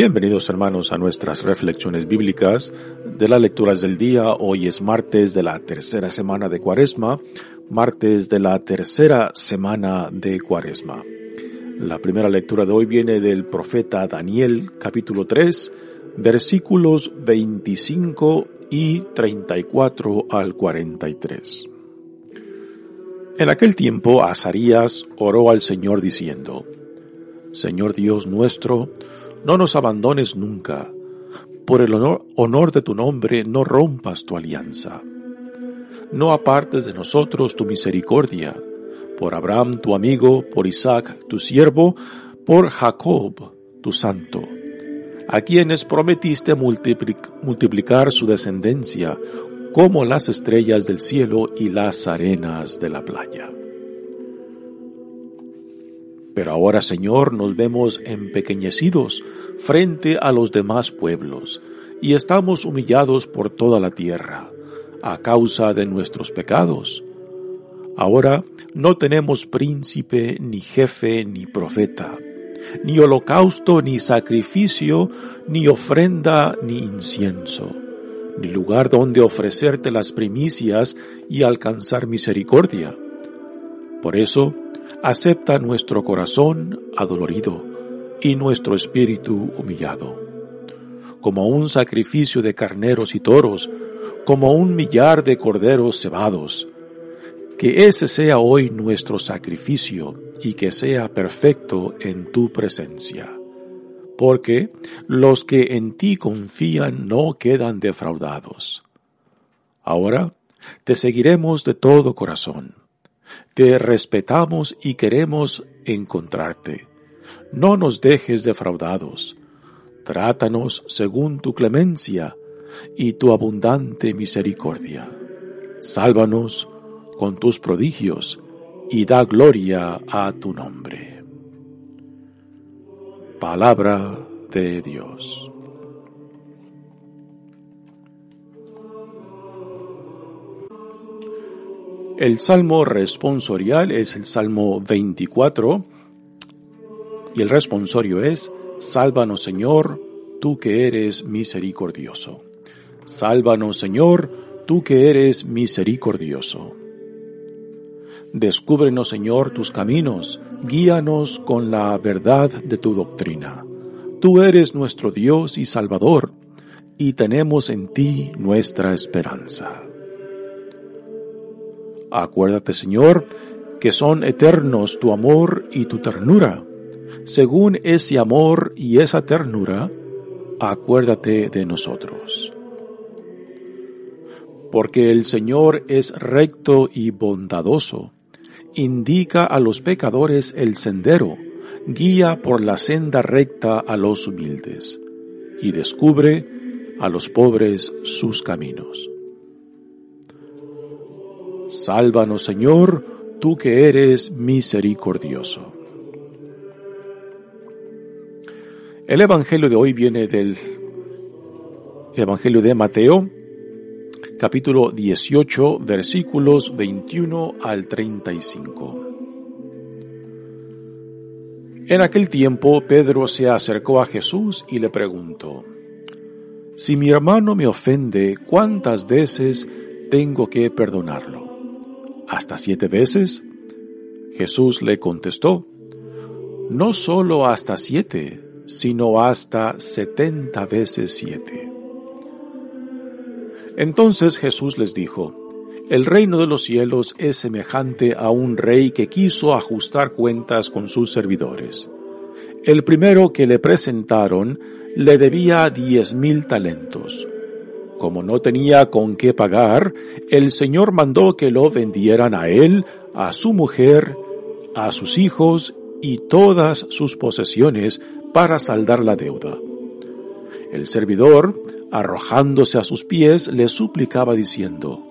Bienvenidos hermanos a nuestras reflexiones bíblicas de las lecturas del día. Hoy es martes de la tercera semana de Cuaresma, martes de la tercera semana de Cuaresma. La primera lectura de hoy viene del profeta Daniel capítulo 3 versículos 25 y 34 al 43. En aquel tiempo Azarías oró al Señor diciendo, Señor Dios nuestro, no nos abandones nunca. Por el honor, de tu nombre, no rompas tu alianza. No apartes de nosotros tu misericordia. Por Abraham, tu amigo, por Isaac, tu siervo, por Jacob, tu santo, a quienes prometiste multiplicar su descendencia como las estrellas del cielo y las arenas de la playa. Pero ahora, Señor, nos vemos empequeñecidos frente a los demás pueblos y estamos humillados por toda la tierra a causa de nuestros pecados. Ahora no tenemos príncipe, ni jefe, ni profeta, ni holocausto, ni sacrificio, ni ofrenda, ni incienso, ni lugar donde ofrecerte las primicias y alcanzar misericordia. Por eso, acepta nuestro corazón adolorido y nuestro espíritu humillado, como un sacrificio de carneros y toros, como un millar de corderos cebados. Que ese sea hoy nuestro sacrificio y que sea perfecto en tu presencia. Porque los que en ti confían no quedan defraudados. Ahora te seguiremos de todo corazón te respetamos y queremos encontrarte. No nos dejes defraudados. Trátanos según tu clemencia y tu abundante misericordia. Sálvanos con tus prodigios y da gloria a tu nombre. Palabra de Dios. El salmo responsorial es el salmo 24 y el responsorio es, Sálvanos Señor, tú que eres misericordioso. Sálvanos Señor, tú que eres misericordioso. Descúbrenos Señor tus caminos, guíanos con la verdad de tu doctrina. Tú eres nuestro Dios y Salvador, y tenemos en ti nuestra esperanza. Acuérdate, Señor, que son eternos tu amor y tu ternura. Según ese amor y esa ternura, acuérdate de nosotros. Porque el Señor es recto y bondadoso, indica a los pecadores el sendero, guía por la senda recta a los humildes, y descubre a los pobres sus caminos. Sálvanos, Señor, tú que eres misericordioso. El Evangelio de hoy viene del Evangelio de Mateo, capítulo 18, versículos 21 al 35. En aquel tiempo Pedro se acercó a Jesús y le preguntó, Si mi hermano me ofende, ¿cuántas veces tengo que perdonarlo? ¿Hasta siete veces? Jesús le contestó, no solo hasta siete, sino hasta setenta veces siete. Entonces Jesús les dijo, el reino de los cielos es semejante a un rey que quiso ajustar cuentas con sus servidores. El primero que le presentaron le debía diez mil talentos. Como no tenía con qué pagar, el Señor mandó que lo vendieran a él, a su mujer, a sus hijos y todas sus posesiones para saldar la deuda. El servidor, arrojándose a sus pies, le suplicaba diciendo,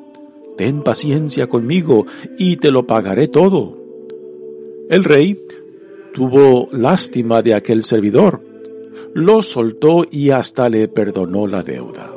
Ten paciencia conmigo y te lo pagaré todo. El rey tuvo lástima de aquel servidor, lo soltó y hasta le perdonó la deuda.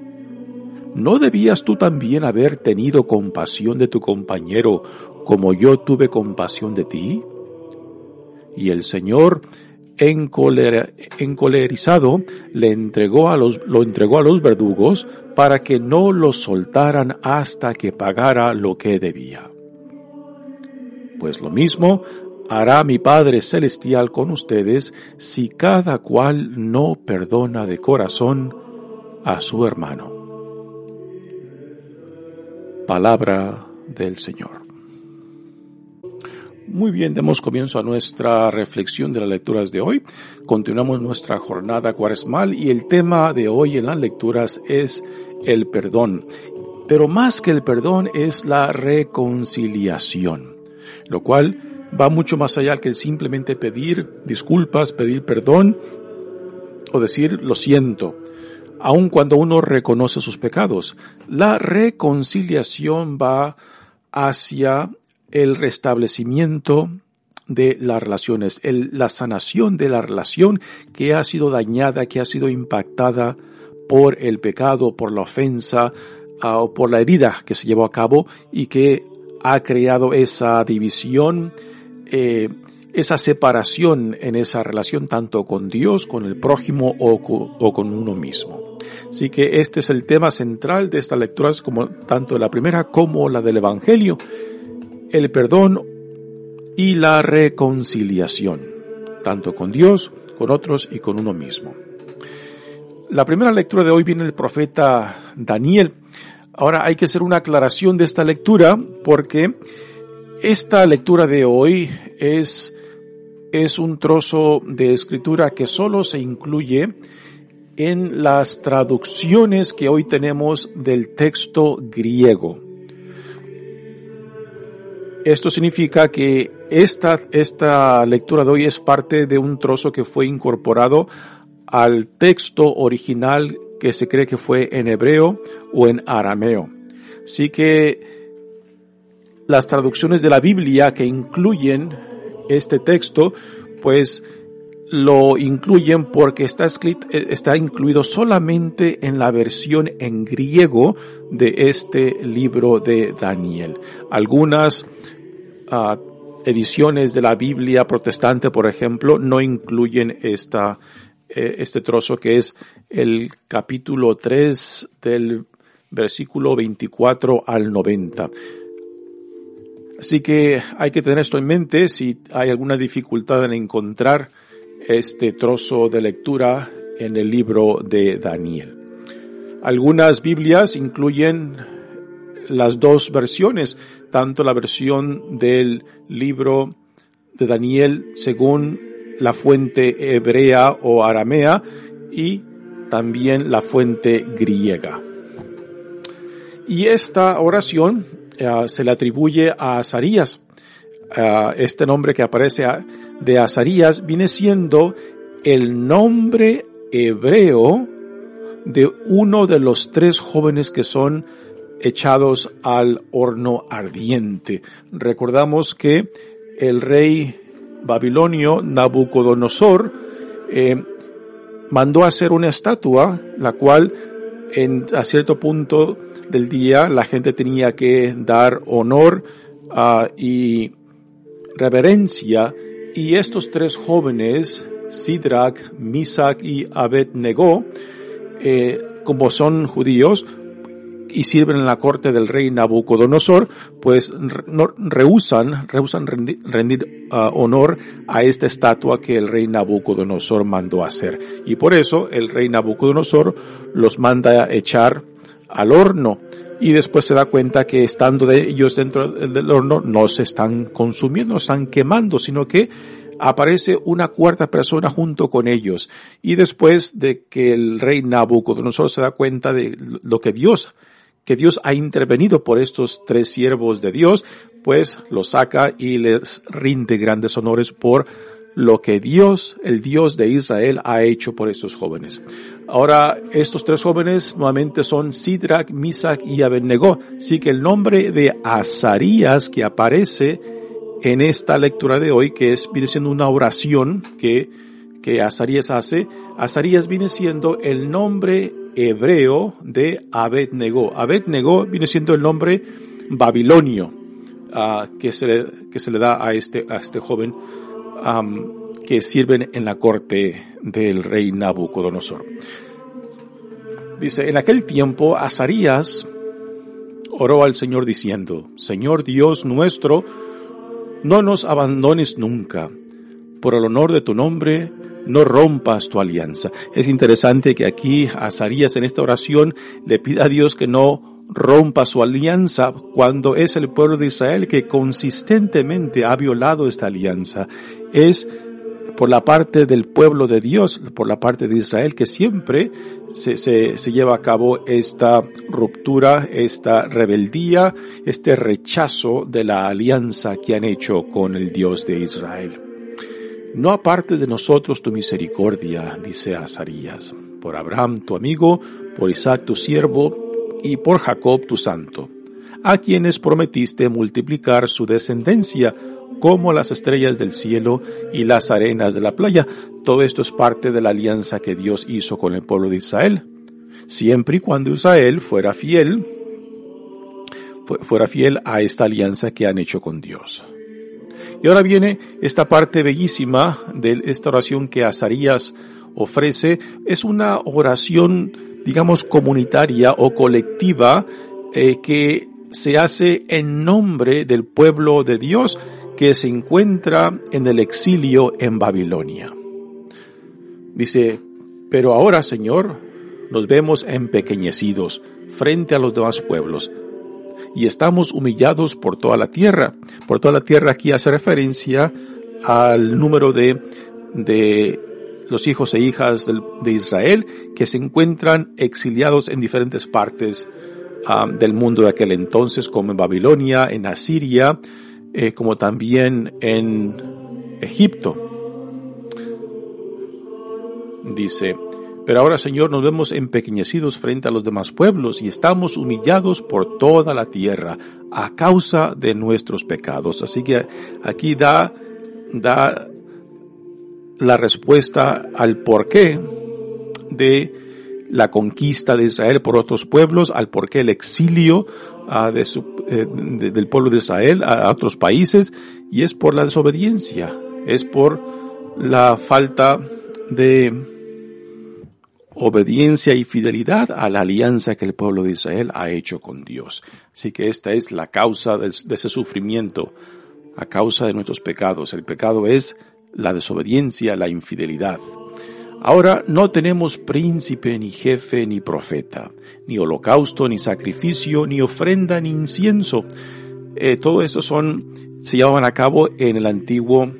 ¿No debías tú también haber tenido compasión de tu compañero como yo tuve compasión de ti? Y el Señor, encolerizado, le entregó a los, lo entregó a los verdugos para que no lo soltaran hasta que pagara lo que debía. Pues lo mismo hará mi Padre Celestial con ustedes si cada cual no perdona de corazón a su hermano. Palabra del Señor. Muy bien, demos comienzo a nuestra reflexión de las lecturas de hoy. Continuamos nuestra jornada cuaresmal y el tema de hoy en las lecturas es el perdón. Pero más que el perdón es la reconciliación, lo cual va mucho más allá que simplemente pedir disculpas, pedir perdón o decir lo siento aun cuando uno reconoce sus pecados. La reconciliación va hacia el restablecimiento de las relaciones, la sanación de la relación que ha sido dañada, que ha sido impactada por el pecado, por la ofensa ah, o por la herida que se llevó a cabo y que ha creado esa división, eh, esa separación en esa relación tanto con Dios, con el prójimo o con uno mismo. Así que este es el tema central de estas lecturas, como tanto la primera como la del Evangelio, el perdón y la reconciliación, tanto con Dios, con otros y con uno mismo. La primera lectura de hoy viene del profeta Daniel. Ahora hay que hacer una aclaración de esta lectura porque esta lectura de hoy es, es un trozo de escritura que solo se incluye en las traducciones que hoy tenemos del texto griego. Esto significa que esta, esta lectura de hoy es parte de un trozo que fue incorporado al texto original que se cree que fue en hebreo o en arameo. Así que las traducciones de la Biblia que incluyen este texto, pues lo incluyen porque está escrito, eh, está incluido solamente en la versión en griego de este libro de Daniel. Algunas uh, ediciones de la Biblia protestante, por ejemplo, no incluyen esta, eh, este trozo que es el capítulo 3 del versículo 24 al 90. Así que hay que tener esto en mente si hay alguna dificultad en encontrar este trozo de lectura en el libro de Daniel. Algunas Biblias incluyen las dos versiones, tanto la versión del libro de Daniel según la fuente hebrea o aramea y también la fuente griega. Y esta oración eh, se le atribuye a Azarías. Uh, este nombre que aparece de Azarías viene siendo el nombre hebreo de uno de los tres jóvenes que son echados al horno ardiente. Recordamos que el rey babilonio Nabucodonosor eh, mandó hacer una estatua, la cual en, a cierto punto del día la gente tenía que dar honor uh, y reverencia y estos tres jóvenes, Sidrak, Misak y Abednego, eh, como son judíos, y sirven en la corte del rey Nabucodonosor, pues rehusan, rehusan rendir, uh, honor a esta estatua que el rey Nabucodonosor mandó hacer. Y por eso el rey Nabucodonosor los manda echar al horno. Y después se da cuenta que estando de ellos dentro del horno no se están consumiendo, no están quemando, sino que aparece una cuarta persona junto con ellos. Y después de que el rey Nabucodonosor se da cuenta de lo que Dios que Dios ha intervenido por estos tres siervos de Dios, pues los saca y les rinde grandes honores por lo que Dios, el Dios de Israel, ha hecho por estos jóvenes. Ahora, estos tres jóvenes nuevamente son Sidrak, Misak y Abednego. Sí que el nombre de Azarías que aparece en esta lectura de hoy, que es, viene siendo una oración que, que Azarías hace, Azarías viene siendo el nombre hebreo de Abednego. Abednego viene siendo el nombre babilonio uh, que, se le, que se le da a este, a este joven que sirven en la corte del rey Nabucodonosor. Dice, en aquel tiempo Azarías oró al Señor diciendo, Señor Dios nuestro, no nos abandones nunca. Por el honor de tu nombre, no rompas tu alianza. Es interesante que aquí Azarías en esta oración le pida a Dios que no rompa su alianza cuando es el pueblo de Israel que consistentemente ha violado esta alianza. Es por la parte del pueblo de Dios, por la parte de Israel, que siempre se, se, lleva a cabo esta ruptura, esta rebeldía, este rechazo de la alianza que han hecho con el Dios de Israel. No aparte de nosotros tu misericordia, dice Azarías, por Abraham tu amigo, por Isaac tu siervo y por Jacob tu santo, a quienes prometiste multiplicar su descendencia como las estrellas del cielo y las arenas de la playa. Todo esto es parte de la alianza que Dios hizo con el pueblo de Israel. Siempre y cuando Israel fuera fiel, fuera fiel a esta alianza que han hecho con Dios. Y ahora viene esta parte bellísima de esta oración que Azarías ofrece. Es una oración, digamos, comunitaria o colectiva eh, que se hace en nombre del pueblo de Dios que se encuentra en el exilio en Babilonia. Dice, pero ahora, Señor, nos vemos empequeñecidos frente a los demás pueblos y estamos humillados por toda la tierra. Por toda la tierra aquí hace referencia al número de, de los hijos e hijas de Israel que se encuentran exiliados en diferentes partes um, del mundo de aquel entonces, como en Babilonia, en Asiria, eh, como también en Egipto. Dice, pero ahora, Señor, nos vemos empequeñecidos frente a los demás pueblos y estamos humillados por toda la tierra a causa de nuestros pecados. Así que aquí da, da la respuesta al porqué de la conquista de Israel por otros pueblos, al porqué el exilio su, eh, de, del pueblo de Israel a otros países, y es por la desobediencia, es por la falta de obediencia y fidelidad a la alianza que el pueblo de Israel ha hecho con Dios. Así que esta es la causa de, ese sufrimiento, a causa de nuestros pecados. El pecado es la desobediencia, la infidelidad. Ahora no tenemos príncipe, ni jefe, ni profeta, ni holocausto, ni sacrificio, ni ofrenda, ni incienso. Eh, todo esto son, se llevaban a cabo en el antiguo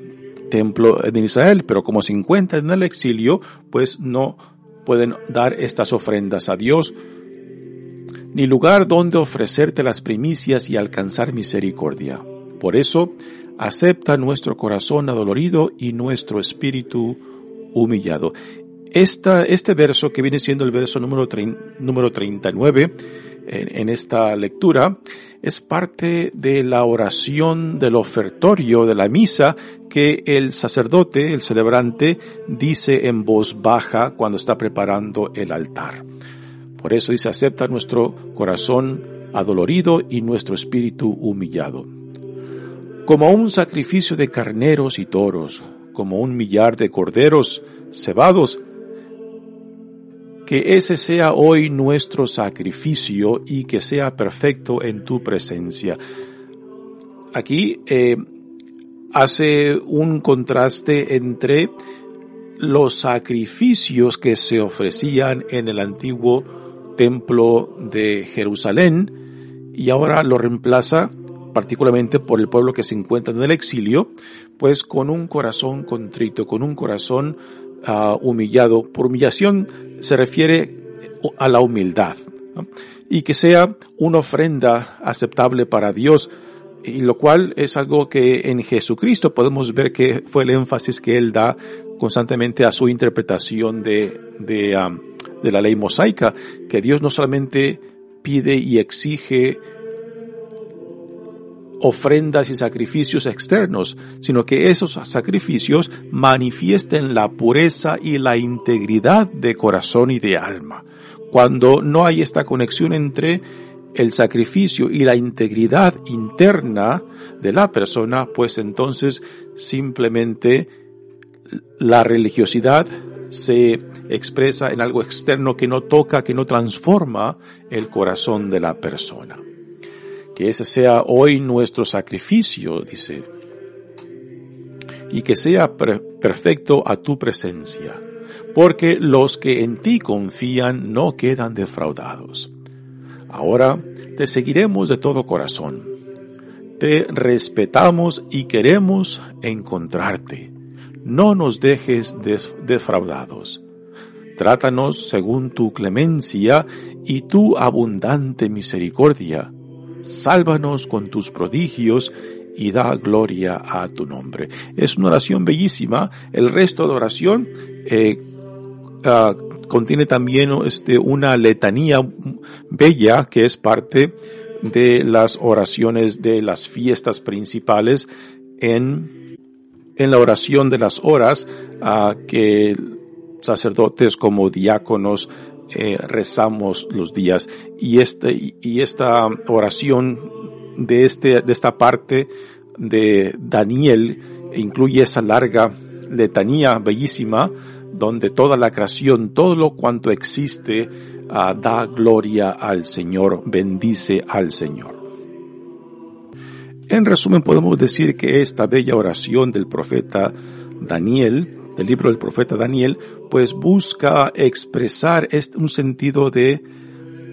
templo de Israel, pero como se encuentra en el exilio, pues no pueden dar estas ofrendas a Dios, ni lugar donde ofrecerte las primicias y alcanzar misericordia. Por eso, acepta nuestro corazón adolorido y nuestro espíritu humillado. Este verso, que viene siendo el verso número, número 39, en, esta lectura es parte de la oración del ofertorio de la misa que el sacerdote, el celebrante, dice en voz baja cuando está preparando el altar. Por eso dice, acepta nuestro corazón adolorido y nuestro espíritu humillado. Como un sacrificio de carneros y toros, como un millar de corderos cebados, que ese sea hoy nuestro sacrificio y que sea perfecto en tu presencia. Aquí eh, hace un contraste entre los sacrificios que se ofrecían en el antiguo templo de Jerusalén y ahora lo reemplaza particularmente por el pueblo que se encuentra en el exilio, pues con un corazón contrito, con un corazón uh, humillado. Por humillación se refiere a la humildad y que sea una ofrenda aceptable para Dios y lo cual es algo que en Jesucristo podemos ver que fue el énfasis que él da constantemente a su interpretación de, de, de la ley mosaica, que Dios no solamente pide y exige ofrendas y sacrificios externos, sino que esos sacrificios manifiesten la pureza y la integridad de corazón y de alma. Cuando no hay esta conexión entre el sacrificio y la integridad interna de la persona, pues entonces simplemente la religiosidad se expresa en algo externo que no toca, que no transforma el corazón de la persona. Que ese sea hoy nuestro sacrificio, dice, y que sea perfecto a tu presencia, porque los que en ti confían no quedan defraudados. Ahora te seguiremos de todo corazón. Te respetamos y queremos encontrarte no nos dejes defraudados. Trátanos según tu clemencia y tu abundante misericordia. Sálvanos con tus prodigios y da gloria a tu nombre. Es una oración bellísima. El resto de oración eh, ah, contiene también este, una letanía bella que es parte de las oraciones de las fiestas principales en en la oración de las horas a que sacerdotes como diáconos eh, rezamos los días. Y este y esta oración de este de esta parte de Daniel incluye esa larga letanía bellísima donde toda la creación todo lo cuanto existe ah, da gloria al Señor bendice al Señor. En resumen, podemos decir que esta bella oración del profeta Daniel, del libro del profeta Daniel, pues busca expresar un sentido de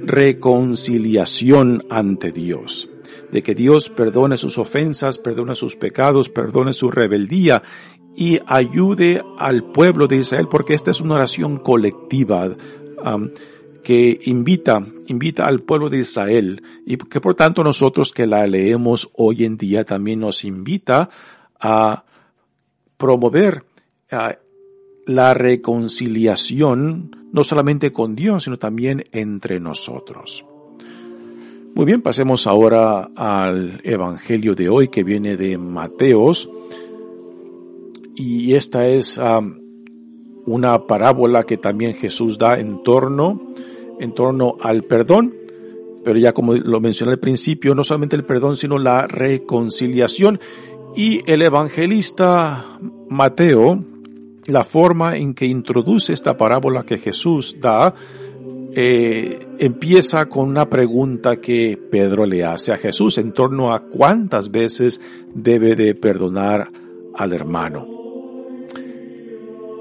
reconciliación ante Dios, de que Dios perdone sus ofensas, perdone sus pecados, perdone su rebeldía y ayude al pueblo de Israel, porque esta es una oración colectiva que invita, invita al pueblo de Israel y que por tanto nosotros que la leemos hoy en día también nos invita a promover la reconciliación no solamente con Dios, sino también entre nosotros. Muy bien, pasemos ahora al Evangelio de hoy que viene de Mateos. Y esta es una parábola que también Jesús da en torno en torno al perdón, pero ya como lo mencioné al principio, no solamente el perdón, sino la reconciliación. Y el evangelista Mateo, la forma en que introduce esta parábola que Jesús da, eh, empieza con una pregunta que Pedro le hace a Jesús en torno a cuántas veces debe de perdonar al hermano.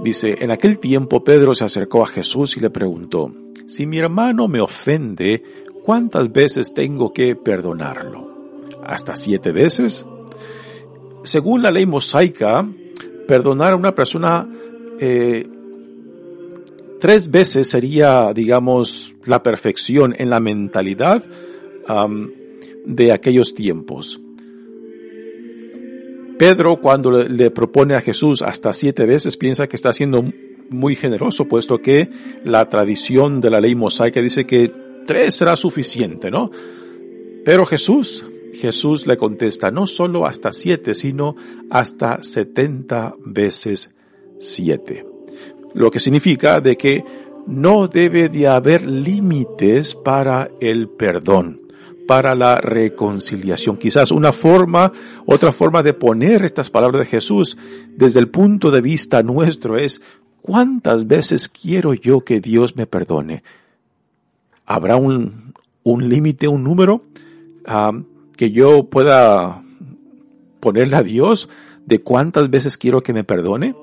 Dice, en aquel tiempo Pedro se acercó a Jesús y le preguntó, si mi hermano me ofende, ¿cuántas veces tengo que perdonarlo? ¿Hasta siete veces? Según la ley mosaica, perdonar a una persona eh, tres veces sería, digamos, la perfección en la mentalidad de aquellos tiempos. Pedro, cuando le, propone a Jesús hasta siete veces, piensa que está haciendo muy generoso, puesto que la tradición de la ley mosaica dice que tres será suficiente, ¿no? Pero Jesús, Jesús le contesta, no solo hasta siete, sino hasta setenta veces siete. Lo que significa de que no debe de haber límites para el perdón, para la reconciliación. Quizás una forma, otra forma de poner estas palabras de Jesús desde el punto de vista nuestro es, ¿cuántas veces quiero yo que Dios me perdone? ¿Habrá un, un límite, un número ah, que yo pueda ponerle a Dios de cuántas veces quiero que me perdone?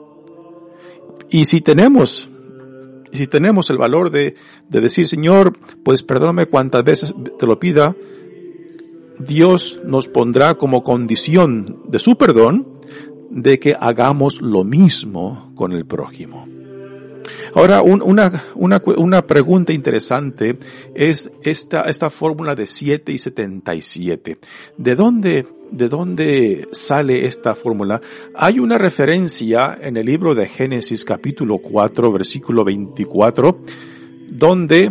Y si tenemos si tenemos el valor de, de decir, Señor, pues perdóname cuantas veces te lo pida, Dios nos pondrá como condición de su perdón de que hagamos lo mismo con el prójimo. Ahora, una, una, una pregunta interesante es esta, esta fórmula de 7 y 77. ¿De dónde, de dónde sale esta fórmula? Hay una referencia en el libro de Génesis capítulo 4 versículo 24 donde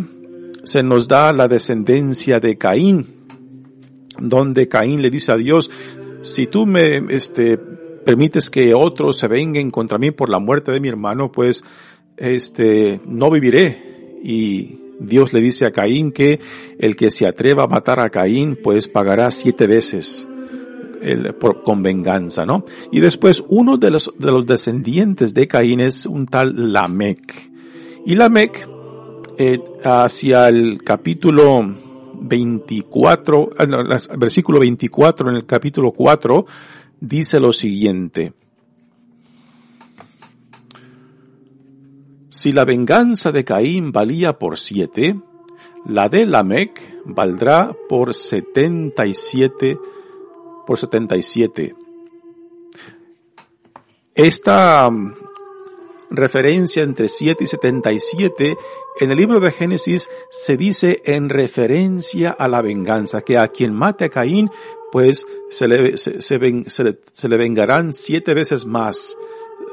se nos da la descendencia de Caín, donde Caín le dice a Dios, si tú me, este, permites que otros se vengan contra mí por la muerte de mi hermano, pues este, no viviré. Y Dios le dice a Caín que el que se atreva a matar a Caín, pues pagará siete veces por, con venganza, ¿no? Y después uno de los, de los descendientes de Caín es un tal Lamec. Y Lamec, eh, hacia el capítulo 24, ah, versículo 24 en el capítulo 4, dice lo siguiente. Si la venganza de Caín valía por siete, la de Lamec valdrá por setenta y siete, por setenta y siete. Esta um, referencia entre siete y setenta y siete en el libro de Génesis se dice en referencia a la venganza, que a quien mate a Caín, pues se le, se, se le vengarán siete veces más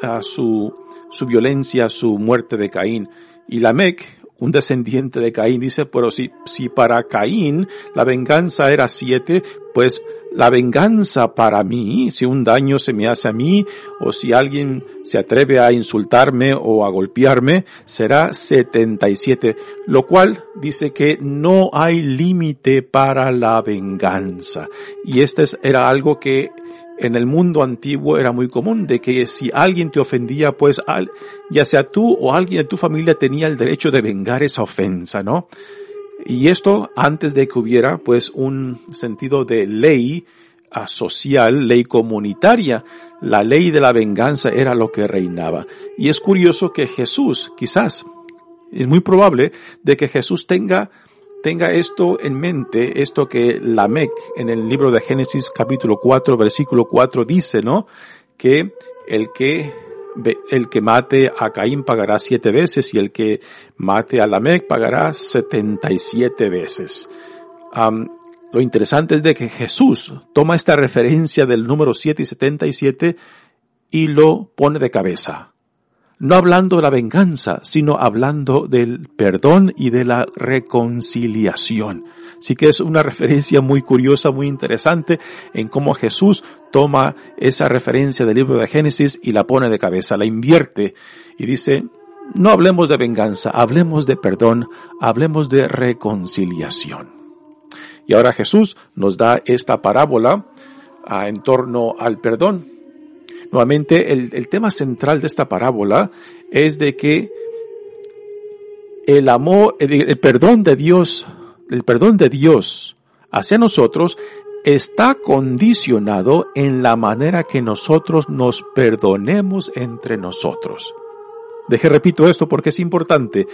a su su violencia, su muerte de Caín. Y Lamec, un descendiente de Caín, dice, pero si, si para Caín la venganza era siete, pues la venganza para mí, si un daño se me hace a mí, o si alguien se atreve a insultarme o a golpearme, será 77, lo cual dice que no hay límite para la venganza. Y este era algo que en el mundo antiguo era muy común de que si alguien te ofendía, pues ya sea tú o alguien de tu familia tenía el derecho de vengar esa ofensa, ¿no? Y esto antes de que hubiera pues un sentido de ley ah, social, ley comunitaria. La ley de la venganza era lo que reinaba. Y es curioso que Jesús, quizás, es muy probable de que Jesús tenga tenga esto en mente, esto que Lamec en el libro de Génesis capítulo 4 versículo 4 dice, ¿no? Que el que el que mate a Caín pagará siete veces y el que mate a Lamec pagará setenta y siete veces. lo interesante es de que Jesús toma esta referencia del número 7 y 77 y lo pone de cabeza no hablando de la venganza, sino hablando del perdón y de la reconciliación. Así que es una referencia muy curiosa, muy interesante en cómo Jesús toma esa referencia del libro de Génesis y la pone de cabeza, la invierte y dice, no hablemos de venganza, hablemos de perdón, hablemos de reconciliación. Y ahora Jesús nos da esta parábola ah, en torno al perdón. Nuevamente, el, tema central de esta parábola es de que el amor, el, perdón de Dios, el perdón de Dios hacia nosotros está condicionado en la manera que nosotros nos perdonemos entre nosotros. Deje repito esto porque es importante.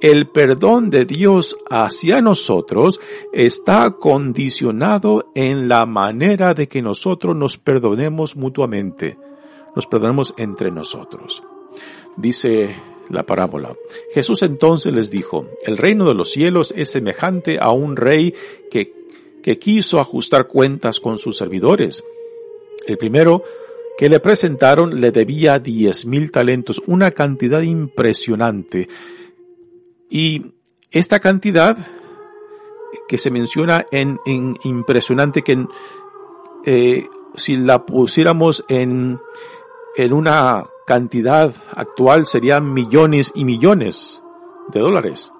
El perdón de Dios hacia nosotros está condicionado en la manera de que nosotros nos perdonemos mutuamente nos perdonemos entre nosotros. Dice la parábola. Jesús entonces les dijo, el reino de los cielos es semejante a un rey que, que quiso ajustar cuentas con sus servidores. El primero que le presentaron le debía diez mil talentos, una cantidad impresionante. Y esta cantidad que se menciona en, en impresionante que eh, si la pusiéramos en en una cantidad actual serían millones y millones de dólares.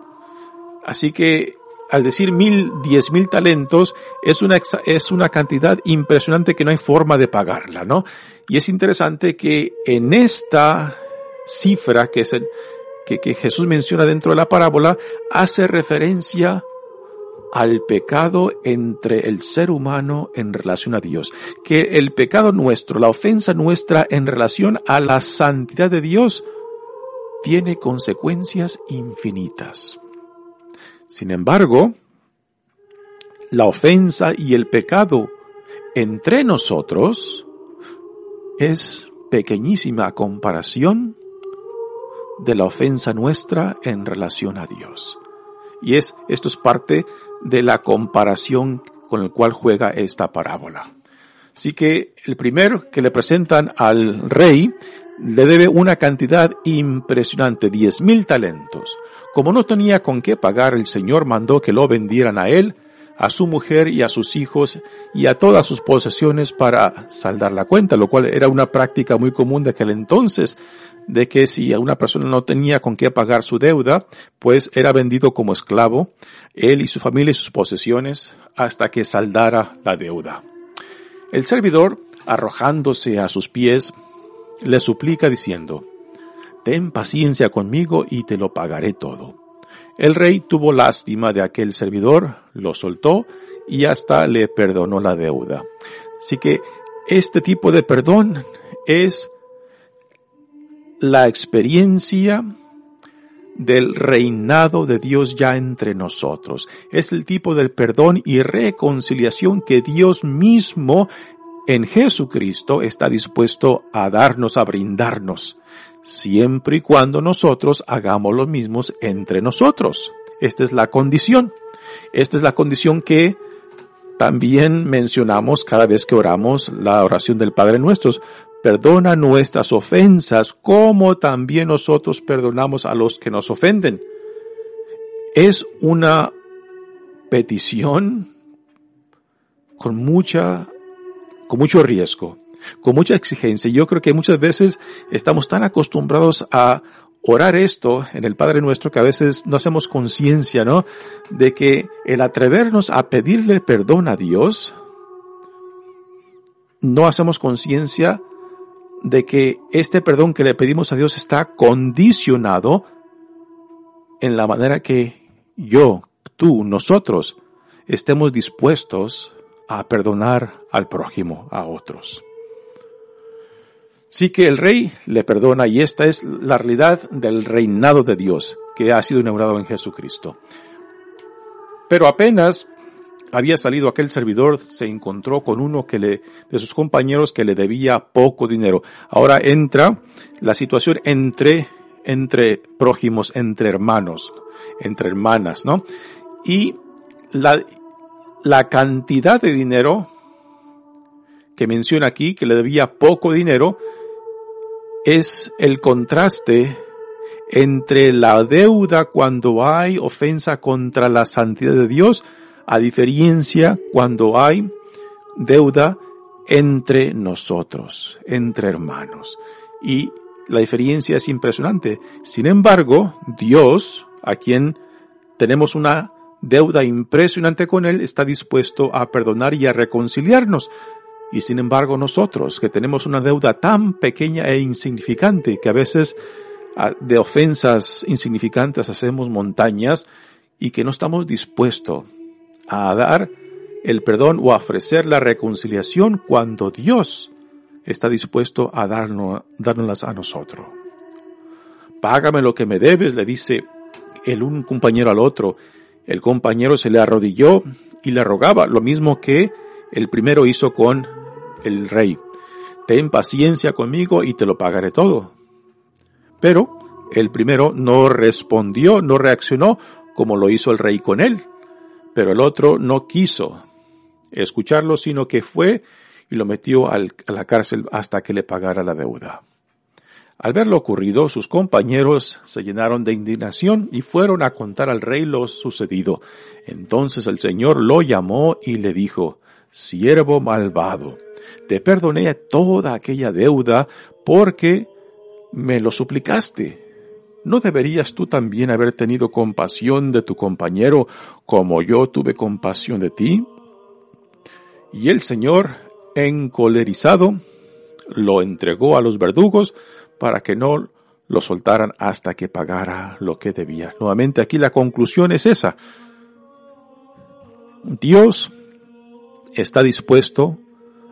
Así que al decir mil, diez mil talentos, es una, es una cantidad impresionante que no hay forma de pagarla, ¿no? Y es interesante que en esta cifra que es el, que, que Jesús menciona dentro de la parábola, hace referencia al pecado entre el ser humano en relación a Dios. Que el pecado nuestro, la ofensa nuestra en relación a la santidad de Dios, tiene consecuencias infinitas. Sin embargo, la ofensa y el pecado entre nosotros es pequeñísima comparación de la ofensa nuestra en relación a Dios. Y es, esto es parte de la comparación con el cual juega esta parábola. Así que el primero que le presentan al rey le debe una cantidad impresionante, diez mil talentos. Como no tenía con qué pagar, el Señor mandó que lo vendieran a él, a su mujer y a sus hijos y a todas sus posesiones para saldar la cuenta, lo cual era una práctica muy común de aquel entonces, de que si una persona no tenía con qué pagar su deuda, pues era vendido como esclavo, él y su familia y sus posesiones, hasta que saldara la deuda. El servidor, arrojándose a sus pies, le suplica diciendo, Ten paciencia conmigo y te lo pagaré todo. El rey tuvo lástima de aquel servidor, lo soltó y hasta le perdonó la deuda. Así que este tipo de perdón es la experiencia del reinado de Dios ya entre nosotros. Es el tipo del perdón y reconciliación que Dios mismo en Jesucristo está dispuesto a darnos, a brindarnos, siempre y cuando nosotros hagamos lo mismos entre nosotros. Esta es la condición. Esta es la condición que también mencionamos cada vez que oramos la oración del Padre Nuestros. Perdona nuestras ofensas como también nosotros perdonamos a los que nos ofenden. Es una petición con mucha, con mucho riesgo, con mucha exigencia. Yo creo que muchas veces estamos tan acostumbrados a orar esto en el Padre Nuestro que a veces no hacemos conciencia, ¿no? De que el atrevernos a pedirle perdón a Dios, no hacemos conciencia de que este perdón que le pedimos a Dios está condicionado en la manera que yo, tú, nosotros estemos dispuestos a perdonar al prójimo, a otros. Sí que el rey le perdona y esta es la realidad del reinado de Dios que ha sido inaugurado en Jesucristo. Pero apenas había salido aquel servidor, se encontró con uno que le, de sus compañeros que le debía poco dinero. Ahora entra la situación entre, entre prójimos, entre hermanos, entre hermanas, ¿no? Y la, la cantidad de dinero que menciona aquí, que le debía poco dinero, es el contraste entre la deuda cuando hay ofensa contra la santidad de Dios a diferencia cuando hay deuda entre nosotros, entre hermanos. Y la diferencia es impresionante. Sin embargo, Dios, a quien tenemos una deuda impresionante con Él, está dispuesto a perdonar y a reconciliarnos. Y sin embargo nosotros, que tenemos una deuda tan pequeña e insignificante, que a veces ah, de ofensas insignificantes hacemos montañas y que no estamos dispuestos a dar el perdón o a ofrecer la reconciliación cuando Dios está dispuesto a darnos, dárnoslas a nosotros. Págame lo que me debes, le dice el un compañero al otro. El compañero se le arrodilló y le rogaba, lo mismo que el primero hizo con el rey. Ten paciencia conmigo y te lo pagaré todo. Pero el primero no respondió, no reaccionó como lo hizo el rey con él. Pero el otro no quiso escucharlo, sino que fue y lo metió a la cárcel hasta que le pagara la deuda. Al ver lo ocurrido, sus compañeros se llenaron de indignación y fueron a contar al rey lo sucedido. Entonces el Señor lo llamó y le dijo, Siervo malvado, te perdoné toda aquella deuda porque me lo suplicaste. ¿No deberías tú también haber tenido compasión de tu compañero como yo tuve compasión de ti? Y el Señor, encolerizado, lo entregó a los verdugos para que no lo soltaran hasta que pagara lo que debía. Nuevamente aquí la conclusión es esa. Dios está dispuesto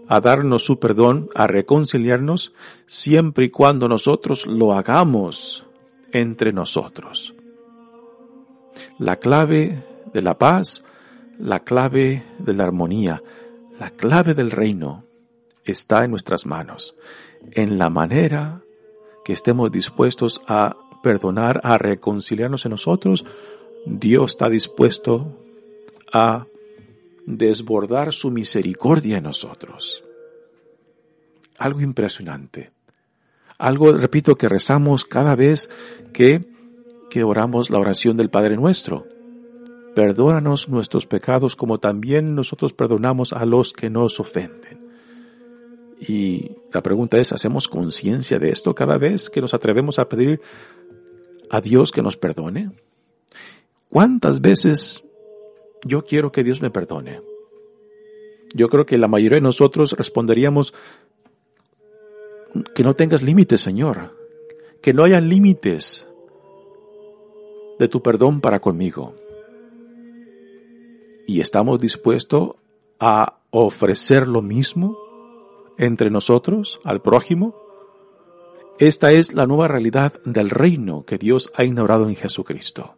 a darnos su perdón, a reconciliarnos, siempre y cuando nosotros lo hagamos entre nosotros. La clave de la paz, la clave de la armonía, la clave del reino está en nuestras manos, en la manera que estemos dispuestos a perdonar, a reconciliarnos en nosotros, Dios está dispuesto a desbordar su misericordia en nosotros. Algo impresionante. Algo, repito, que rezamos cada vez que, que oramos la oración del Padre nuestro. Perdónanos nuestros pecados como también nosotros perdonamos a los que nos ofenden. Y la pregunta es, ¿hacemos conciencia de esto cada vez que nos atrevemos a pedir a Dios que nos perdone? ¿Cuántas veces yo quiero que Dios me perdone? Yo creo que la mayoría de nosotros responderíamos, que no tengas límites, Señor, que no haya límites de tu perdón para conmigo. Y estamos dispuestos a ofrecer lo mismo entre nosotros, al prójimo. Esta es la nueva realidad del reino que Dios ha inaugurado en Jesucristo.